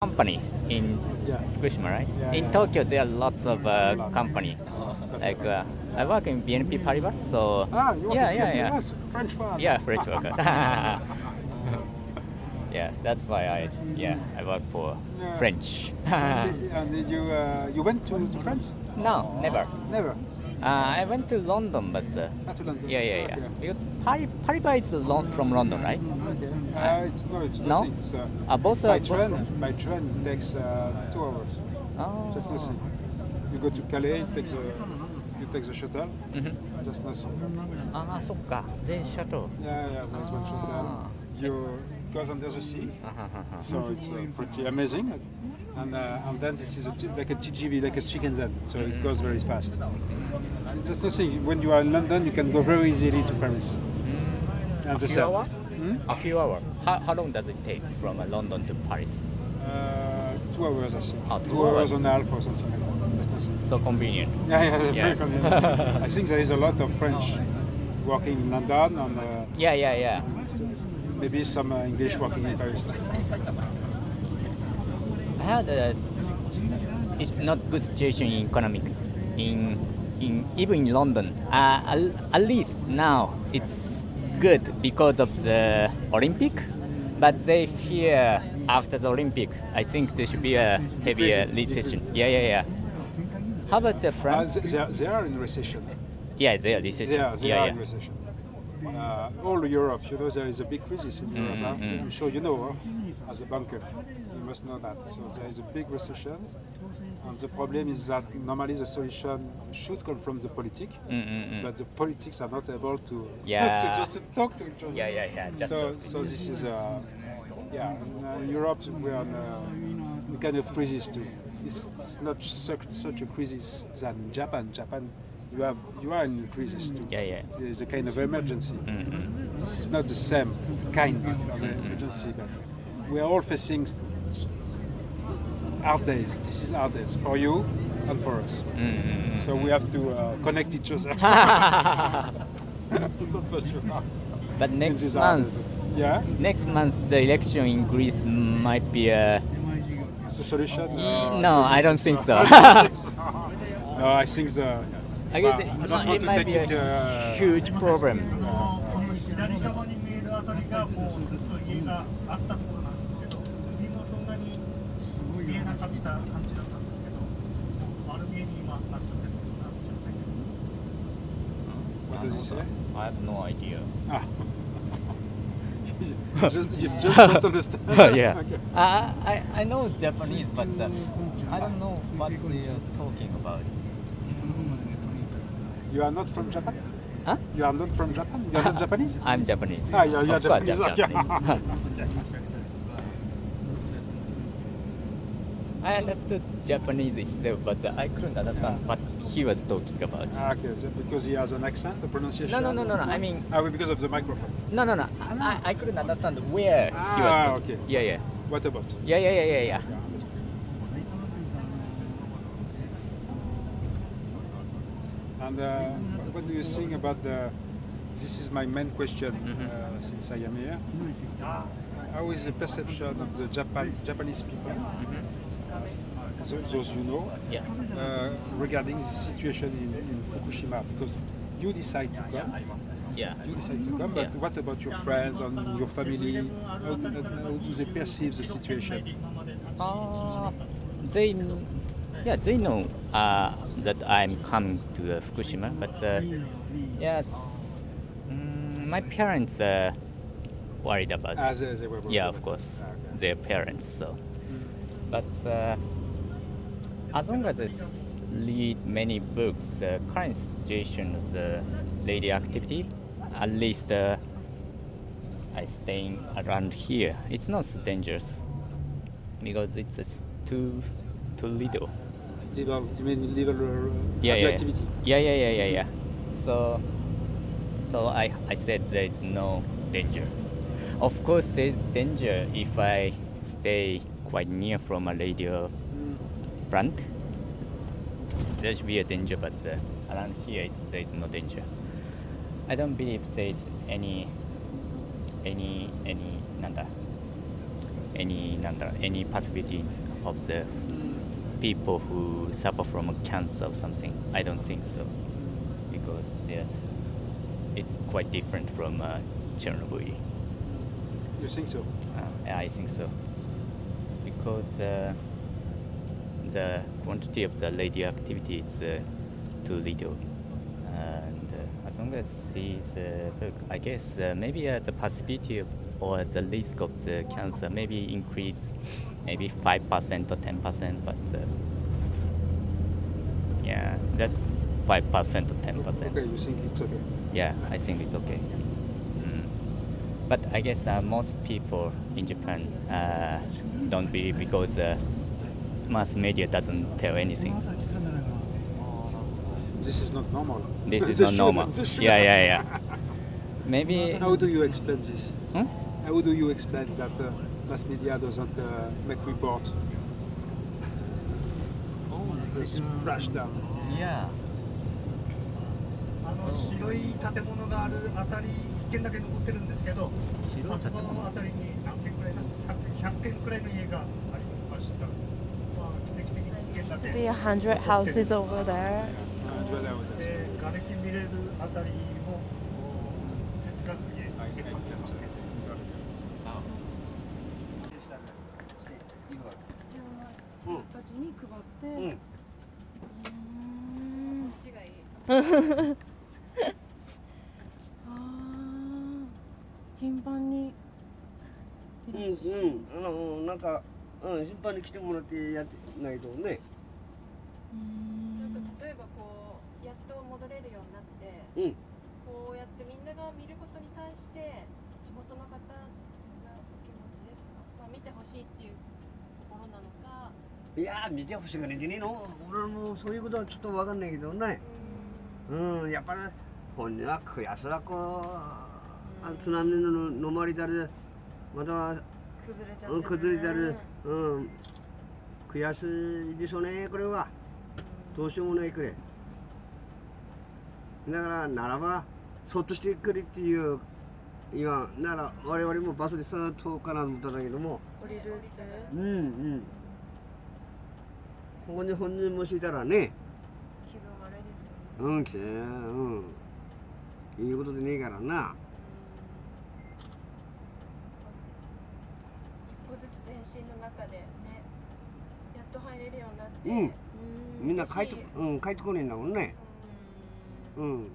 company in Yeah. Fukushima, right? Yeah, in yeah. Tokyo, there are lots of uh, company. Like uh, I work in BNP Paribas, so Ah, yeah, yeah, yeah, Yes, French one. yeah, French worker. yeah, that's why I yeah I work for. French. and and did you uh, you went to, to France? no, never. Never. Uh, I went to London, but uh, Not to London. yeah, yeah, yeah. Okay. Because Pari- Paribas is Lon- from London, right? Okay. Uh, it's no, it's No? nothing. It's, uh, Uh, both by are both train. from- By train it takes uh, two hours. Oh. Just nothing. You go to Calais, it takes a, you take the shuttle. Mhm. Just nothing. ああ、そっか。全シャトル。 Yeah, yeah. There's one shuttle. Ah. You goes under the sea. Uh-huh. so it's uh, pretty amazing. And, uh, and then this is like a TGV, like a Shinkansen. So it mm-hmm. goes very fast. Just the thing. When you are in London, you can go very easily to Paris. Mm-hmm. And a few hours? Hmm? A few hours. How, how long does it take from uh, London to Paris? Uh, two hours, I ah, think. Two, hours. hours and a half or something like that. That's nothing. So convenient. Yeah, yeah, yeah. very convenient. I think there is a lot of French working in London. And, uh, yeah, yeah, yeah maybe some uh, English working in Paris. I heard uh, it's not good situation in economics in in even in London. Uh, at, least now it's good because of the Olympic, but they fear after the Olympic. I think there should be a heavier recession. Yeah, yeah, yeah. How about the Uh, France? they, they are, they are in recession. yeah, they are recession. They are, they yeah, are yeah. in recession. Uh, all Europe, you know, there is a big crisis in Europe. huh? mm. I'm sure you know, huh? as a banker, you must know that. So there is a big recession, and the problem is that normally the solution should come from the politics, Mm, mm, mm. but the politics are not able to, Yeah. to just to talk to each other. Yeah, yeah, yeah. Just So, so this is uh, yeah. In uh, Europe, we are in a kind of crisis too. It's, it's not such, such a crisis than Japan. Japan, you have you are in a crisis too. Yeah, yeah. There is a kind of emergency. Mm, mm. This is not the same kind of emergency, but we are all facing hard days. This is hard days for you and for us. Mm, mm, mm. So we have to uh, connect each other. That's for sure. but next month. Yeah. next month the election in Greece might be a. The solution? No, I don't think so. no, I think the. I guess Well, it, want it might be a uh, huge problem. この左側に見えるあたりがもうずっと家があったところなんですけど海もそんなに見えなかった感じだったんですけど丸見えに今なっちゃってるなっちゃってる What does he say? I have no idea. Ah. just, you just don't understand. yeah. Okay. I, I, I know Japanese, but uh, I don't know what they are talking about. You are not from Japan? Huh? You are not from Japan? You are not Japanese? I'm Japanese. Ah, you're, you're Of course, Japanese. I'm. Japanese. I understood Japanese itself, but uh, I couldn't understand what he was talking about. Ah, okay, is it because he has an accent, a pronunciation? No, no, no, no, no, I mean- Ah, because of the microphone. No, no, no. I, I couldn't understand where he was Ah, okay. Yeah, yeah. What about? Yeah, yeah, yeah, yeah, yeah. Yeah, I understand. And uh, what do you think about the? This is my main question Mhm. uh, since I am here. How is the perception of the Japan, Japanese people, those, those you know, Yeah. uh, regarding the situation in, in Fukushima? Because you decide to come, Yeah. you decide to come, but Yeah. what about your friends and your family? How do, how do they perceive the situation? Uh, they, yeah, they know uh, that I'm coming to uh, Fukushima, but uh, yes, mm, my parents are worried about. Ah, they, they were yeah, of course, Ah, okay. their parents. So, but uh, as long as I read many books, uh, current situation of the radioactivity, at least uh, I staying around here. It's not so dangerous because it's too too little level, you mean level uh, yeah, yeah, activity. Yeah, yeah, yeah, yeah, yeah. So, so I, I said there is no danger. Of course, there is danger if I stay quite near from a radio mm. plant. There should be a danger, but uh, around here there is no danger. I don't believe there is any, any, any, nanda, any, nanda, any possibilities of the people who suffer from a cancer or something. I don't think so because yeah, it's quite different from uh, Chernobyl. You think so? Uh, yeah, I think so because uh, the quantity of the radioactivity is uh, too little. And as long as sees uh, book, I guess uh, maybe uh, the possibility of or the risk of the cancer maybe increase maybe five percent or ten percent, but uh, yeah, that's five percent or ten percent. Okay, you think it's okay? Yeah, I think it's okay. Mm. But I guess uh, most people in Japan uh, don't believe because uh, mass media doesn't tell anything This is not normal. This is The not shoe- normal. the shoe. Yeah, yeah, yeah. Maybe. How do you explain this? Hmm? How do you explain that uh, mass media doesn't uh, make report? The splashdown. Yeah. あの白い建物があるあたり一軒だけ残ってるんですけど、あそこのあたりに何軒くらいな 100, 100軒くらいの家がありました。まあ奇跡的に一軒だ To け。 be a hundred houses over there. Uh, dwell out there. で瓦礫見れるあたりも哲学家結構手つけ。うん、頻繁に。うん。うん。あのなん。かうん。頻繁に来てもらってやってないとねうんか例えばこうやっと戻れるようになってうん。こうやってみんなが見ることに対して地元の方のお気持ちですか、まあ、見てほしいっていうところなのか？いやー見てほしくないんじゃねえの？俺もそういうことはちょっと分かんないけどね。うん。やっぱり本人は悔しさこうあ津波ののまりだるまた崩れちゃって、うん崩れたる。うん。悔しいでしょうねこれは。どうしようもないくれだからならばそっとしてくれっていう今なら我々もバスでさっとかなと思ったんだけども降りるって。うんうん。ここに本人もしいたらね。気分悪いですよね。うん来て。うん。いいことでねえからな。一歩ずつ前進の中でねやっと入れるようになって、うん。うん。みんな帰ってこうん帰ってこねえんだもんねうん。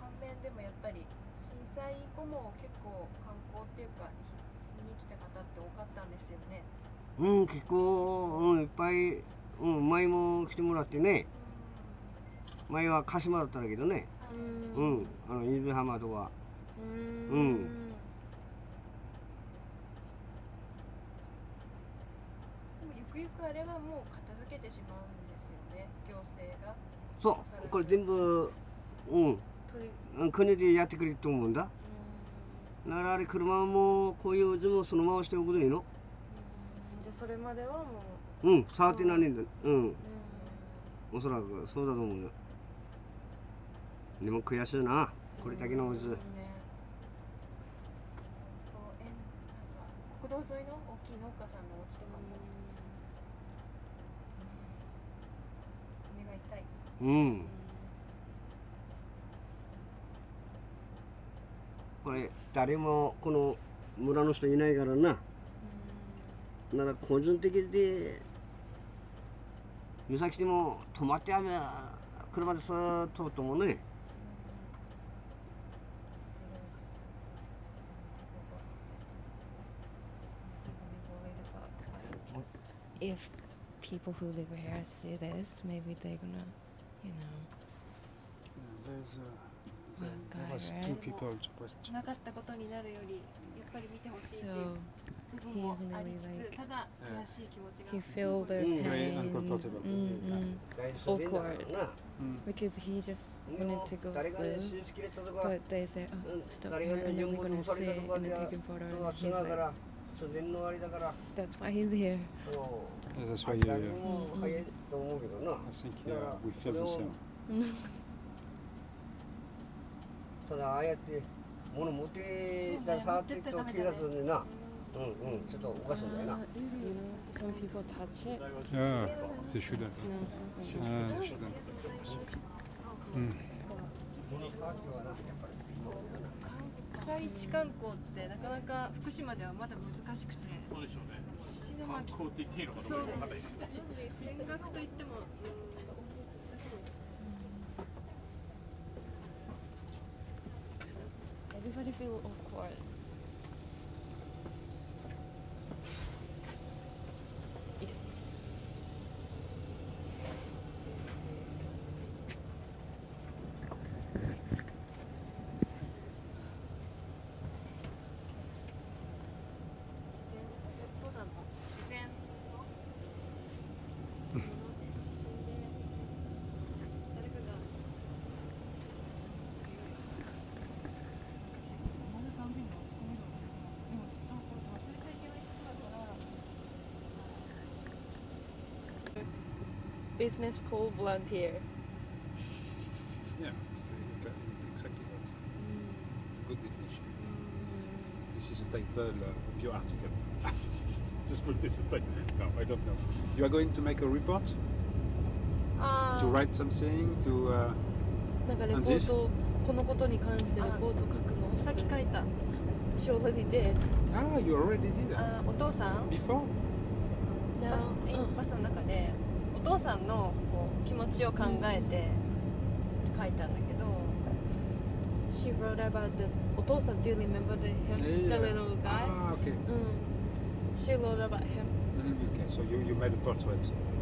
反面でもやっぱり震災以降も結構観光っていうか見に来た方って多かったんですよね。うん結構うんいっぱいうん前も来てもらってね。前は鹿島だったんだけどね。ううんんあの伊豆浜とか。うん。ゆくゆくあれはもう片付けてしまうん。そうこれ全部うん。国でやってくれると思うんだ。うん。だからあれ車もこういう図もそのまましておくといいのじゃあそれまではもう。ん触ってないんだ。うん。う。おそらくそうだと思うよ。でも悔しいな。これだけの図。ね国道沿いの大きい農家さんのお家とかも。願いたい。うん。これ誰もこの村の人いないからな。なら個人的で湯崎でも止まってあめ車でさーっとともね If people who live here see this, maybe they're gonna, you know. Yeah, there's, uh, One there, there guy, was right? two people to question. なかったことになるよりやっぱり見てほしいっていう So 部分も he's あり really つつただ悔しい気持ちが he felt their Mm. Very pains. uncomfortable. Mm-mm. 大丈夫だからな Mm. Because he just で wanted も to go 誰が swim, 手術切れたとか but they say, oh, うん stop 誰 here, が and then 日 we're 本 gonna にされ sit たとか and で then は take him photo. 人が And つ he's なが like, ら自然のあれだから that's why he's here. そう Yeah, that's why 誰 you, も早いと思うけどな I think uh, we feel the same. ただああやって物持ってた触っていくと気がするんだよなうんうんちょっとおかしいんだよな Uh, you know, some people touch it. Yeah, they shouldn't. Uh. Mm. 物触ってはなやっぱり国際地観光ってなかなか福島ではまだ難しくて。そうでしょうね。石巻観光って言っていいのかどそううかわかんないですけど。見学といってもうん難しいです Everybody feel awkward. business school volunteer. Yeah, it's, uh, it's exactly that. Good definition. This is the title uh, of your article. Just put this as title. No, I don't know. You are going to make a report? あ To write something? To uh, なんかレポ And ー this? トこのことに関してレポート書くの。さっき書いた She already did. ah, you already did that あお父さん before. バス No. バスの中でお 父さんのこう気持ちを考えて書いたんだけど She wrote about the お父さん Do you remember the him? The little guy? Ah, okay. うん。She wrote about him. Mm, Okay, so you, you made a portrait,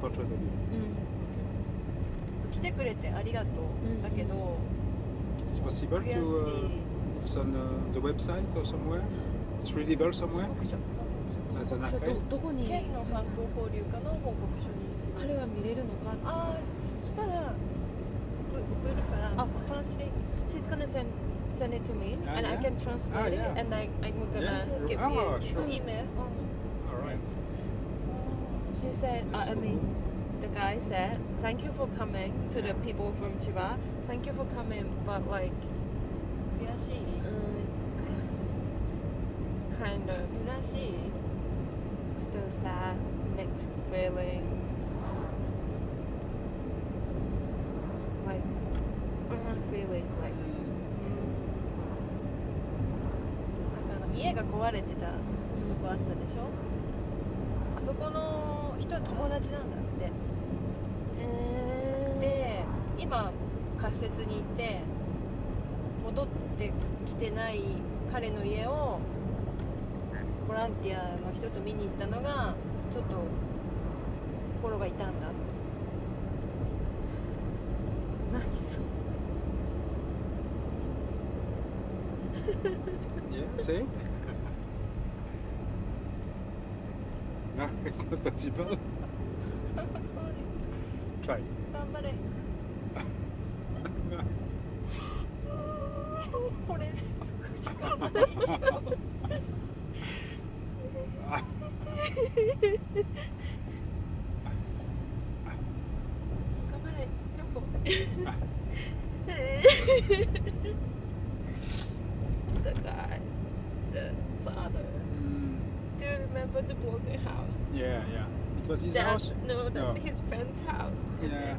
portrait of him. うん。来てくれてありがとう、んだけど It's possible to. Uh, it's on uh, the website or somewhere. It's readable somewhere 報告書 as an ちょっ archive. とどこに県の観光交流課の報告書に彼は見れるのかああそしたら送送るからあトランスレイ She's gonna send send it to me Ah, and I yeah? can translate Ah, yeah. it and I, I'm gonna Yeah. give Ah, you sure. イメール All right. She said, uh, I mean, the guy said, thank you for coming to the people from Chiba. Thank you for coming, but like, 悔しい uh, it's, it's kind of 虚しい still sad, mixed feelings. Like, I'm feeling like, なんかあの家が壊れてたとこあったでしょ？あそこの人は友達なんだって。えで今仮設に行って戻ってきてない彼の家をボランティアの人と見に行ったのがちょっと心が痛んだ. Yeah, it. no, it's not possible. Sorry Try. 頑張れこれしかないよ yeah. It was his That's house. no, that's No. his friend's house. Yeah.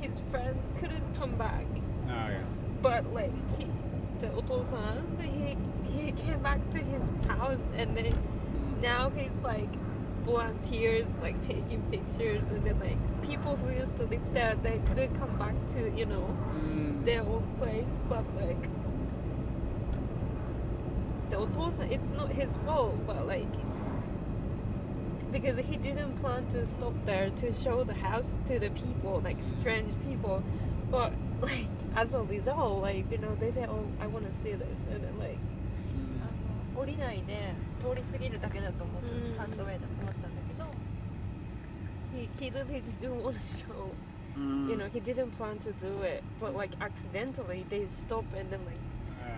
His friends couldn't come back, Ah, yeah. but like he, the otosan, he he came back to his house, and then now he's like volunteers, like taking pictures, and then like people who used to live there, they couldn't come back to you know Mm, their own place, but like the otosan, it's not his fault, but like because he didn't plan to stop there to show the house to the people, like strange people, but like as a result, like you know, they say, "Oh, I want to see this," and then like あの降りないで通り過ぎるだけだと思ってうんパスウェイだと思ったんだけど he he really just didn't want to show. mm, You know, he didn't plan to do it, but like accidentally they stop and then like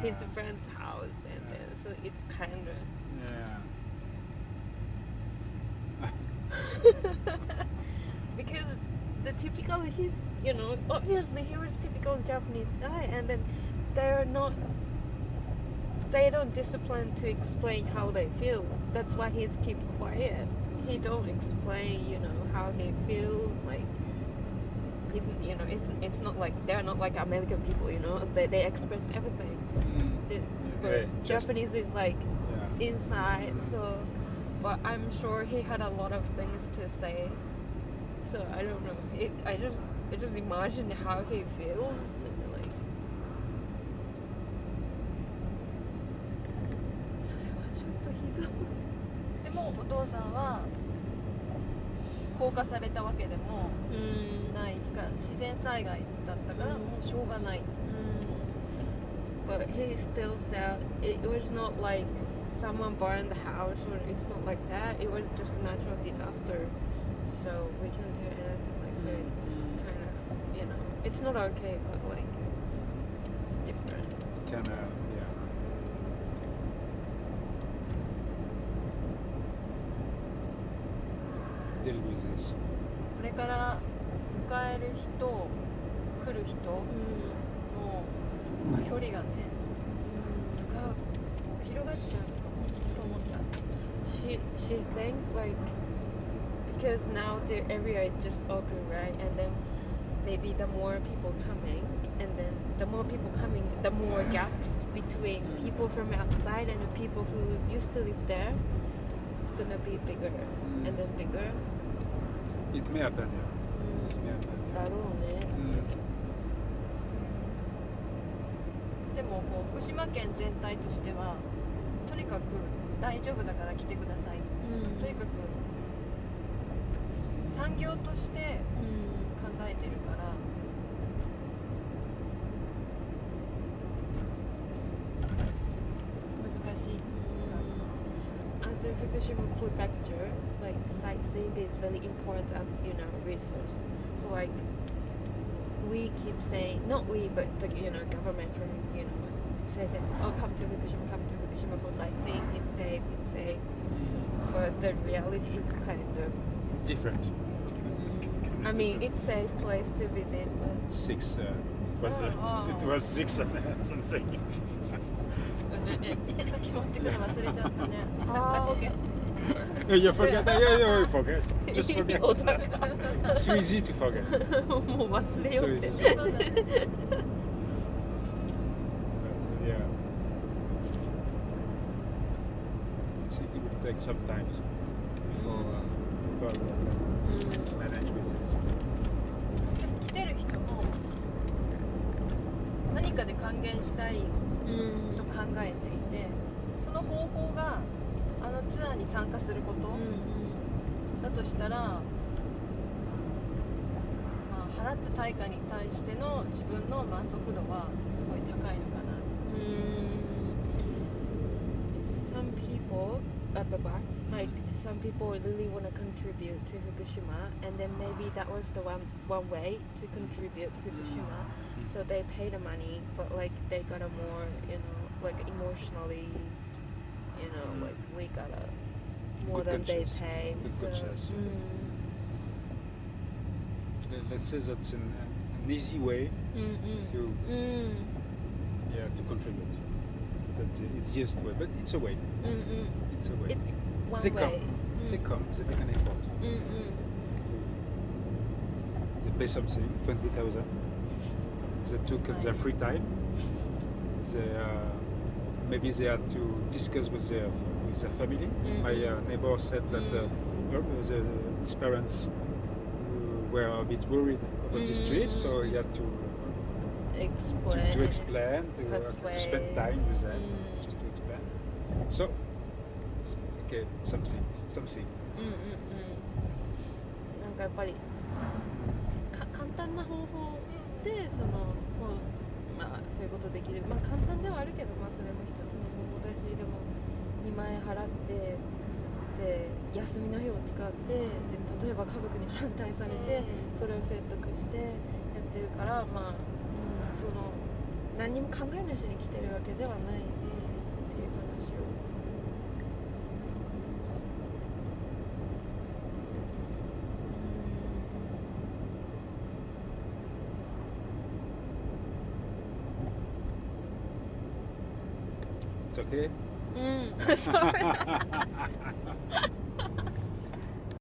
his ah, friend's house, and then so it's kind of. Yeah. because the typical he's you know obviously he was typical Japanese guy and then they're not they don't discipline to explain how they feel. That's why he's keep quiet. He don't explain, you know, how he feels. Like he's, you know, it's it's not like they're not like American people, you know. They they express everything. Mm. It, but just- Japanese is like Yeah. inside. So, but I'm sure he had a lot of things to say. So I don't know. It, I just I just imagine how he feels. And like, それはちょっとひどい。でもお父さんは放火されたわけでもうんないしか自然災害だったからもうしょうがない But he still said it was not like someone burned the house or it's not like that. It was just a natural disaster. So we can't do anything like so it's kind of you know it's not okay but like it's different. Can uh, yeah. Deal with this. これから迎える人来る人の距離がね深く広がっちゃう She she think like because now the area is just open right and then maybe the more people coming and then the more people coming the more gaps between people from outside and the people who used to live there it's gonna be bigger and then bigger It may happen, yeah. It may happen. だろうね Mm. でもこう福島県全体としてはとにかく 大丈夫だから来てくださいとにかく産業として考えてるから難しい As a Fukushima prefecture, like sightseeing is very important, you know, resource. So like we keep saying, not we, but the you know government from you know says that oh come to Fukushima, come to Fukushima for sightseeing. It's safe, it's safe. But the reality is kind of. Different. I mean, it's safe place to visit, but Six. Uh, it was. Uh, Oh. It was six and something. さっき持ってくるの忘れちゃったねあー I forget you forget. Yeah, yeah, you forget. Just forget. お高 it's so easy to forget. もう忘れよ So うっ easy. て。 So it will take some time before uh, people can manage this. 来てる人も何かで還元したいうん。と考えていてその方法があのツアーに参加することだとしたら、まあ、払った対価に対しての自分の満足度はすごい高いのかな at the back, like some people really want to contribute to Fukushima, and then maybe that was the one one way to contribute to Fukushima. So they pay the money, but like they got a more, you know, like emotionally, you know, Mm. like we got a more Good than they pay. Good so, mm, Le- Let's say that's an, an easy way mm, mm, to mm, yeah to contribute. That's the easiest way, but it's a way. mm, mm. It's a way. It's one They way. come. They come. They make an effort. Mm, mm. They pay something, twenty thousand. They took their free time. They uh, maybe they had to discuss with their with their family. My uh, neighbor said that uh, the, his parents uh, were a bit worried about this trip, so he had to Explain. to, to explain, to, uh, to spend time with them, Mm. just to explain. So, something, something. うんうんうん。なんかやっぱりか簡単な方法でそのこうまあそういうことできる。まあ簡単ではあるけどまあそれも一つの方法だしでも2万円払ってで休みの日を使ってで例えば家族に反対されてそれを説得してやってるからまあ、うん、その何にも考えなしに来てるわけではない okay. Mm. Sorry.